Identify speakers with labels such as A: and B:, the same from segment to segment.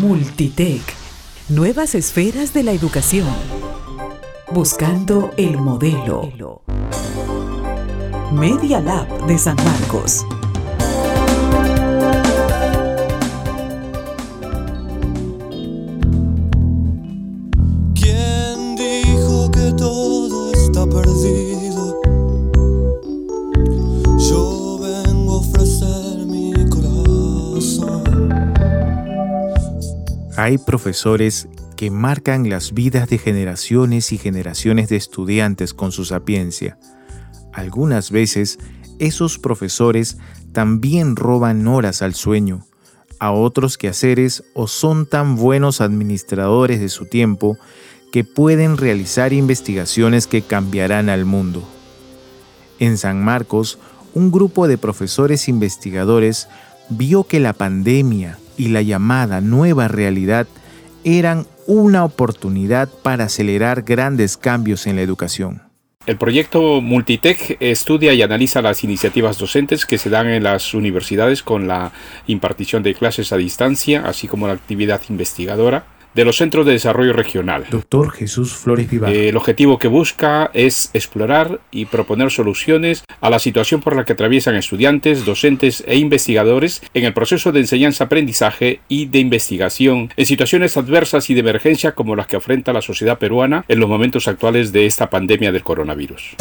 A: Multitech. Nuevas esferas de la educación. Buscando el modelo. Media Lab de San Marcos.
B: Hay profesores que marcan las vidas de generaciones y generaciones de estudiantes con su sapiencia. Algunas veces, esos profesores también roban horas al sueño, a otros quehaceres o son tan buenos administradores de su tiempo que pueden realizar investigaciones que cambiarán al mundo. En San Marcos, un grupo de profesores investigadores vio que la pandemia y la llamada nueva realidad eran una oportunidad para acelerar grandes cambios en la educación.
C: El proyecto Multitech estudia y analiza las iniciativas docentes que se dan en las universidades con la impartición de clases a distancia, así como la actividad investigadora, de los Centros de Desarrollo Regional.
B: Doctor Jesús Flores Vivar.
C: el objetivo que busca es explorar y proponer soluciones a la situación por la que atraviesan estudiantes, docentes e investigadores en el proceso de enseñanza-aprendizaje y de investigación en situaciones adversas y de emergencia como las que afrenta la sociedad peruana en los momentos actuales de esta pandemia del coronavirus.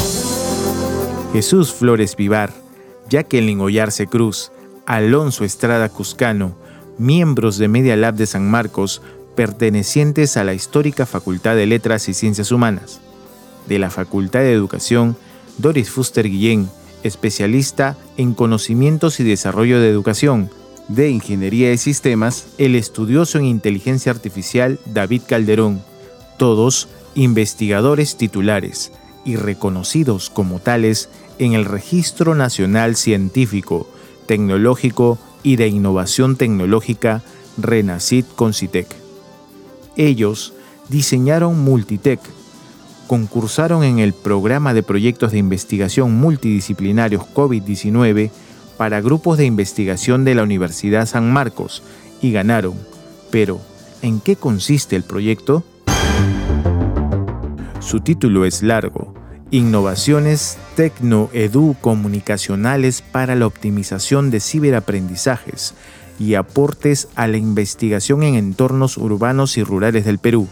B: Jesús Flores Vivar, Jacqueline Ollarse Cruz, Alonso Estrada Cuscano, miembros de Media Lab de San Marcos, pertenecientes a la histórica Facultad de Letras y Ciencias Humanas. De la Facultad de Educación, Doris Fuster Guillén, especialista en conocimientos y desarrollo de educación. De Ingeniería de Sistemas, el estudioso en inteligencia artificial David Calderón. Todos investigadores titulares y reconocidos como tales en el Registro Nacional Científico, Tecnológico y de Innovación Tecnológica Renacit Concitec. Ellos diseñaron Multitech, concursaron en el programa de proyectos de investigación multidisciplinarios COVID-19 para grupos de investigación de la Universidad San Marcos y ganaron. Pero, ¿en qué consiste el proyecto? Su título es largo, Innovaciones Tecno-Edu Comunicacionales para la Optimización de Ciberaprendizajes y aportes a la investigación en entornos urbanos y rurales del Perú.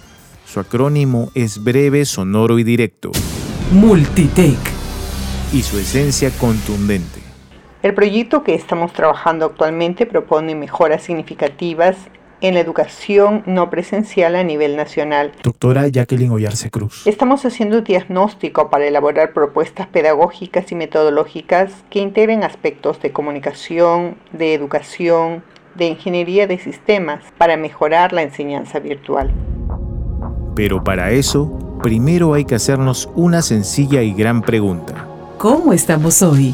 B: Su acrónimo es breve, sonoro y directo.
A: Multitech.
B: Y su esencia contundente.
D: El proyecto que estamos trabajando actualmente propone mejoras significativas en la educación no presencial a nivel nacional.
B: Doctora Jacqueline Ollarse Cruz.
D: Estamos haciendo un diagnóstico para elaborar propuestas pedagógicas y metodológicas que integren aspectos de comunicación, de educación, de ingeniería de sistemas para mejorar la enseñanza virtual.
B: Pero para eso, primero hay que hacernos una sencilla y gran pregunta.
A: ¿Cómo estamos hoy?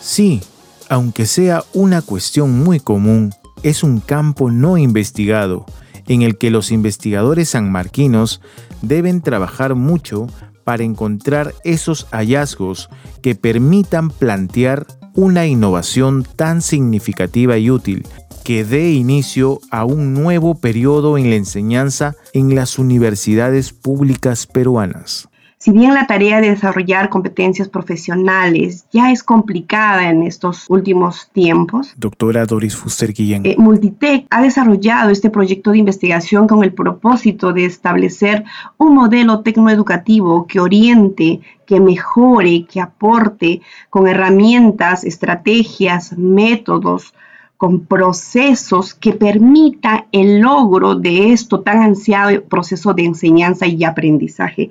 B: Sí, aunque sea una cuestión muy común, es un campo no investigado en el que los investigadores sanmarquinos deben trabajar mucho para encontrar esos hallazgos que permitan plantear una innovación tan significativa y útil que dé inicio a un nuevo periodo en la enseñanza en las universidades públicas peruanas.
E: Si bien la tarea de desarrollar competencias profesionales ya es complicada en estos últimos tiempos,
B: doctora Doris Fuster Guillén,
E: eh, Multitech ha desarrollado este proyecto de investigación con el propósito de establecer un modelo tecnoeducativo que oriente, que mejore, que aporte con herramientas, estrategias, métodos, con procesos que permita el logro de esto tan ansiado proceso de enseñanza y aprendizaje.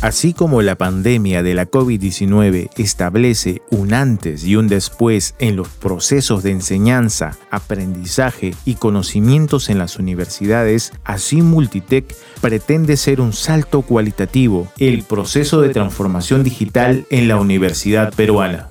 B: Así como la pandemia de la COVID-19 establece un antes y un después en los procesos de enseñanza, aprendizaje y conocimientos en las universidades, así Multitech pretende ser un salto cualitativo, el proceso de transformación digital en la universidad peruana.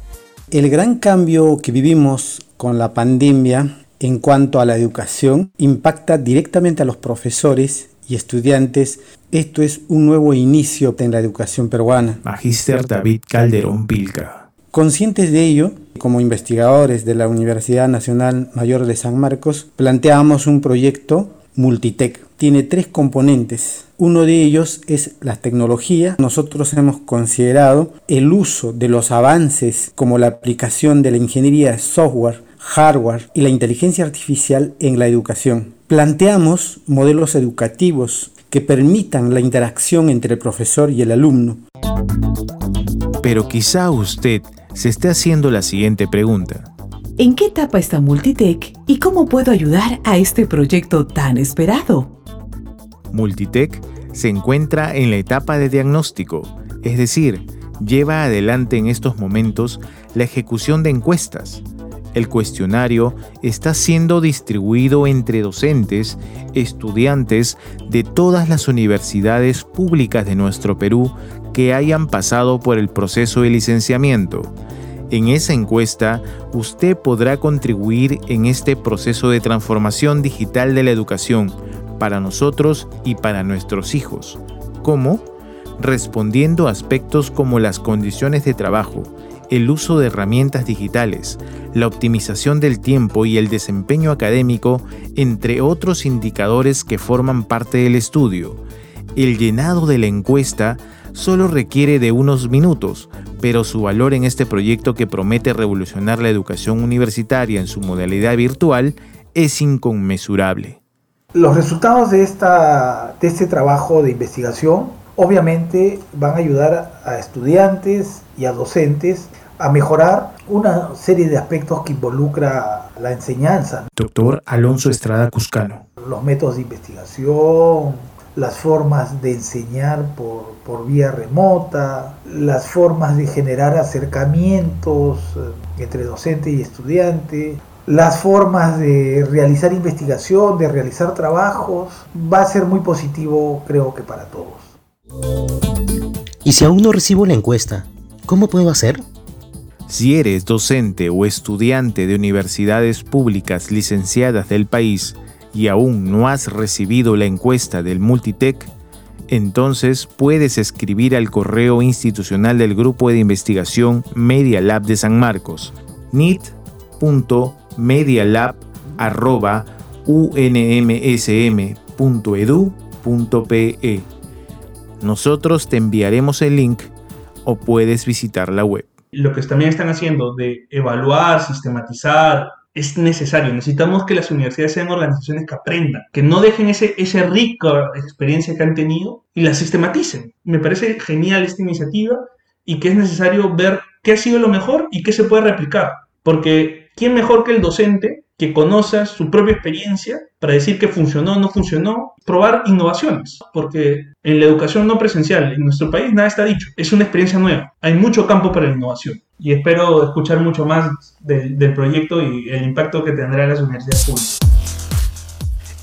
F: El gran cambio que vivimos con la pandemia en cuanto a la educación impacta directamente a los profesores y estudiantes. Esto es un nuevo inicio en la educación peruana.
B: Magister David Calderón Vilca.
F: Conscientes de ello, como investigadores de la Universidad Nacional Mayor de San Marcos, planteamos un proyecto Multitech. Tiene tres componentes. Uno de ellos es la tecnología. Nosotros hemos considerado el uso de los avances como la aplicación de la ingeniería de software, hardware y la inteligencia artificial en la educación. Planteamos modelos educativos que permitan la interacción entre el profesor y el alumno.
B: Pero quizá usted se esté haciendo la siguiente pregunta.
A: ¿En qué etapa está Multitech y cómo puedo ayudar a este proyecto tan esperado?
B: Multitech se encuentra en la etapa de diagnóstico, es decir, lleva adelante en estos momentos la ejecución de encuestas. El cuestionario está siendo distribuido entre docentes, estudiantes de todas las universidades públicas de nuestro Perú que hayan pasado por el proceso de licenciamiento. En esa encuesta, usted podrá contribuir en este proceso de transformación digital de la educación para nosotros y para nuestros hijos. ¿Cómo? Respondiendo a aspectos como las condiciones de trabajo, el uso de herramientas digitales, la optimización del tiempo y el desempeño académico, entre otros indicadores que forman parte del estudio. El llenado de la encuesta solo requiere de unos minutos, pero su valor en este proyecto que promete revolucionar la educación universitaria en su modalidad virtual es inconmensurable.
G: Los resultados de, esta, de este trabajo de investigación obviamente van a ayudar a estudiantes y a docentes a mejorar una serie de aspectos que involucra la enseñanza.
B: Doctor Alonso Estrada Cuscano.
G: Los métodos de investigación, las formas de enseñar por, por vía remota, las formas de generar acercamientos eh, entre docente y estudiante, las formas de realizar investigación, de realizar trabajos, va a ser muy positivo creo que para todos.
H: Y si aún no recibo la encuesta, ¿cómo puedo hacer?
B: Si eres docente o estudiante de universidades públicas licenciadas del país y aún no has recibido la encuesta del Multitech, entonces puedes escribir al correo institucional del Grupo de Investigación Media Lab de San Marcos, nit.medialab.unmsm.edu.pe. Nosotros te enviaremos el link o puedes visitar la web.
I: Lo que también están haciendo de evaluar, sistematizar, es necesario. Necesitamos que las universidades sean organizaciones que aprendan, que no dejen ese, esa rica experiencia que han tenido y la sistematicen. Me parece genial esta iniciativa y que es necesario ver qué ha sido lo mejor y qué se puede replicar. Porque ¿quién mejor que el docente que conozca su propia experiencia para decir que funcionó o no funcionó, probar innovaciones, porque en la educación no presencial en nuestro país nada está dicho, es una experiencia nueva, hay mucho campo para la innovación y espero escuchar mucho más del proyecto y el impacto que tendrá en las universidades públicas.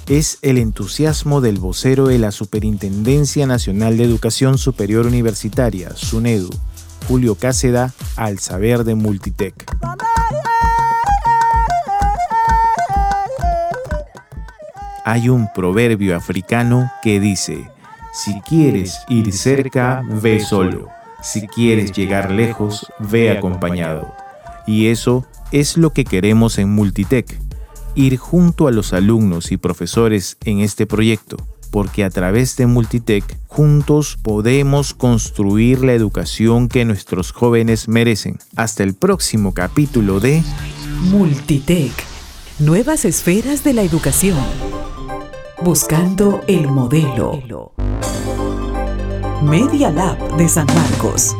B: Es el entusiasmo del vocero de la Superintendencia Nacional de Educación Superior Universitaria, SUNEDU, Julio Cáceda, al saber de Multitech. Hay un proverbio africano que dice, si quieres ir cerca, ve solo. Si quieres llegar lejos, ve acompañado. Y eso es lo que queremos en Multitech, ir junto a los alumnos y profesores en este proyecto, porque a través de Multitech juntos podemos construir la educación que nuestros jóvenes merecen. Hasta el próximo capítulo de
A: Multitech, nuevas esferas de la educación. Buscando el modelo. Media Lab de San Marcos.